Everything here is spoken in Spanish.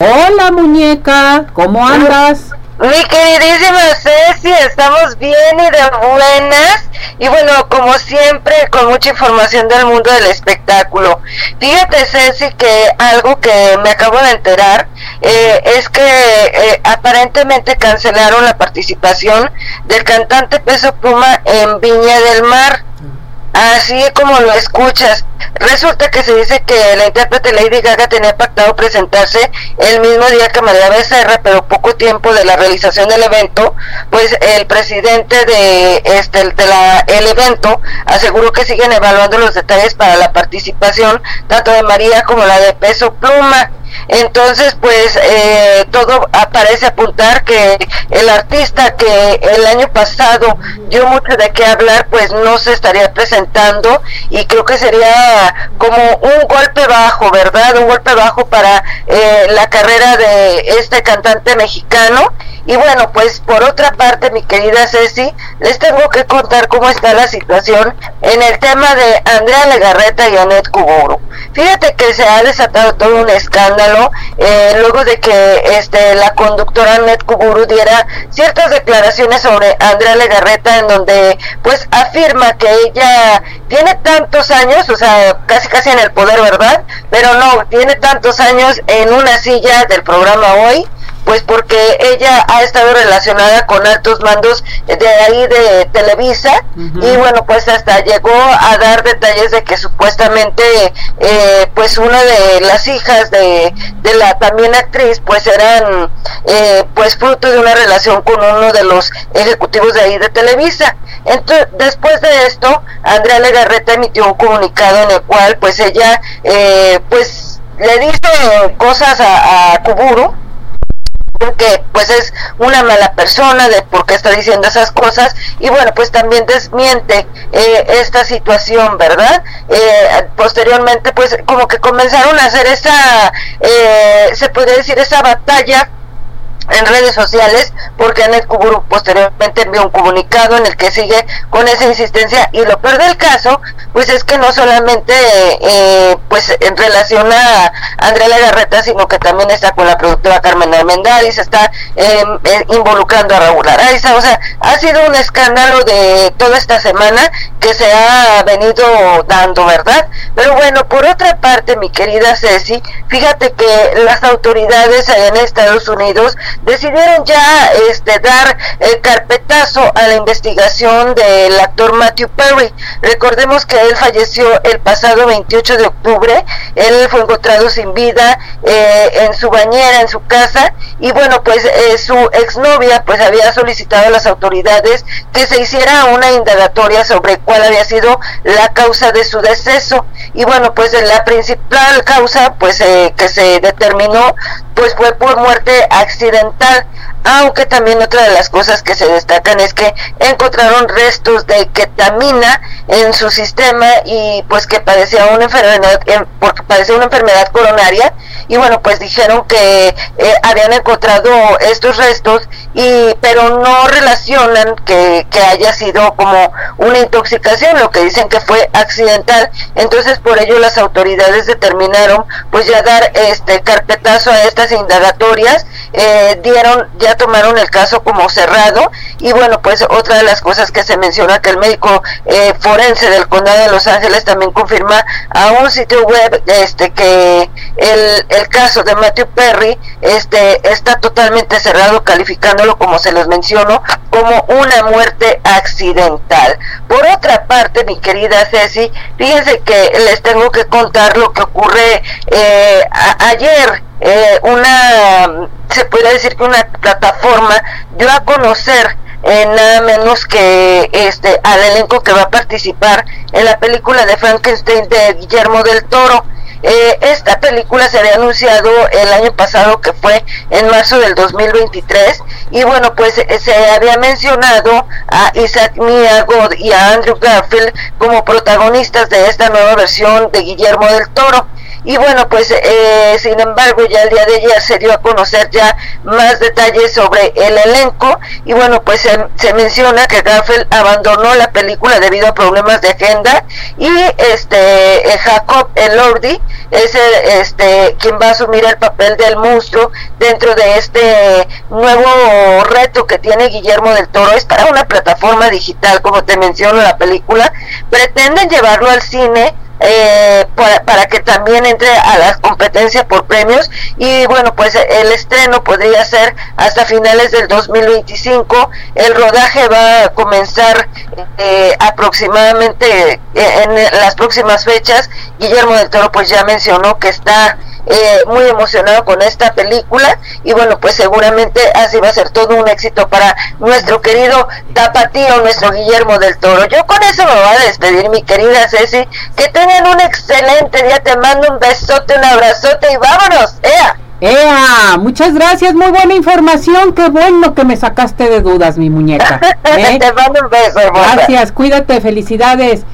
Hola muñeca, ¿cómo andas? Mi queridísima Ceci, estamos bien y de buenas. Y bueno, como siempre, con mucha información del mundo del espectáculo. Fíjate, Ceci, que algo que me acabo de enterar eh, es que eh, aparentemente cancelaron la participación del cantante Peso Puma en Viña del Mar. Así como lo escuchas. Resulta que se dice que la intérprete Lady Gaga tenía pactado presentarse el mismo día que María Becerra, pero poco tiempo de la realización del evento, pues el presidente de este de la, el evento aseguró que siguen evaluando los detalles para la participación tanto de María como la de Peso Pluma. Entonces, pues eh, todo parece apuntar que el artista que el año pasado dio mucho de qué hablar, pues no se estaría presentando y creo que sería como un golpe bajo, ¿verdad? Un golpe bajo para eh, la carrera de este cantante mexicano. Y bueno, pues por otra parte, mi querida Ceci, les tengo que contar cómo está la situación en el tema de Andrea Legarreta y Anet Kuburu. Fíjate que se ha desatado todo un escándalo eh, luego de que este la conductora Anet Kuburu diera ciertas declaraciones sobre Andrea Legarreta en donde pues afirma que ella tiene tantos años, o sea, casi casi en el poder, ¿verdad? Pero no, tiene tantos años en una silla del programa hoy pues porque ella ha estado relacionada con altos mandos de ahí de Televisa y bueno pues hasta llegó a dar detalles de que supuestamente eh, pues una de las hijas de, de la también actriz pues eran eh, pues fruto de una relación con uno de los ejecutivos de ahí de Televisa. Entonces después de esto Andrea Legarreta emitió un comunicado en el cual pues ella eh, pues le dice cosas a, a Kuburu que pues es una mala persona de por qué está diciendo esas cosas. Y bueno pues también desmiente eh, esta situación verdad eh, posteriormente pues como que comenzaron a hacer esa eh, se puede decir esa batalla en redes sociales porque Anet Kuburu posteriormente envió un comunicado en el que sigue con esa insistencia. Y lo peor del caso pues es que no solamente eh, pues en relación a Andrea Legarreta sino que también está con la productora Carmen Almendaris está eh, involucrando a Raúl Araiza. O sea ha sido un escándalo de toda esta semana que se ha venido dando verdad pero bueno por otra parte mi querida Ceci fíjate que las autoridades en Estados Unidos decidieron ya este dar el carpetazo a la investigación del actor Matthew Perry. Recordemos que él falleció el pasado 28 de octubre, él fue encontrado sin vida eh, en su bañera, en su casa, y bueno, pues eh, su exnovia pues había solicitado a las autoridades que se hiciera una indagatoria sobre cuál había sido la causa de su deceso. Y bueno, pues la principal causa pues eh, que se determinó pues fue por muerte accidental, aunque también otra de las cosas que se destacan es que encontraron restos de ketamina en su sistema y pues que padecía una enfermedad, porque padecía una enfermedad coronaria. Y bueno pues dijeron que eh, habían encontrado estos restos y pero no relacionan que, que haya sido como una intoxicación, lo que dicen que fue accidental, entonces por ello las autoridades determinaron pues ya dar este carpetazo a estas indagatorias, eh, dieron, ya tomaron el caso como cerrado y bueno, pues otra de las cosas que se menciona que el médico eh, forense del condado de Los Ángeles también confirma a un sitio web este que el, el caso de Matthew Perry este está totalmente cerrado calificándolo como se les mencionó como una muerte accidental. Por otra parte, mi querida Ceci, fíjense que les tengo que contar lo que ocurre eh, ayer eh, una, se puede decir que una plataforma dio a conocer eh, nada menos que este al elenco que va a participar en la película de Frankenstein de Guillermo del Toro. Eh, esta película se había anunciado el año pasado que fue en marzo del 2023 y bueno pues eh, se había mencionado a Isaac Mia God y a Andrew Garfield como protagonistas de esta nueva versión de Guillermo del Toro y bueno, pues eh, sin embargo ya el día de ayer se dio a conocer ya más detalles sobre el elenco. Y bueno, pues se, menciona que Garfield abandonó la película debido a problemas de agenda. Y este eh, Jacob Elordi es el, este quien va a asumir el papel del monstruo dentro de este nuevo reto que tiene Guillermo del Toro. Es para una plataforma digital como te menciono la película. Pretenden llevarlo al cine eh, para, que también entre a la competencia por premios. Y bueno pues el estreno podría ser hasta finales del 2025 el rodaje va a comenzar eh, aproximadamente eh, en las próximas fechas. Guillermo del Toro pues ya mencionó que está eh, muy emocionado con esta película y bueno pues seguramente así va a ser todo un éxito para nuestro querido tapatío nuestro Guillermo del Toro yo con eso me voy a despedir mi querida Ceci que tengan un excelente día te mando un besote un abrazote y vámonos ¡Ea! ¡Ea! Muchas gracias, muy buena información. Qué bueno que me sacaste de dudas, mi muñeca. ¿eh? Te mando un beso, Gracias, cuídate, felicidades.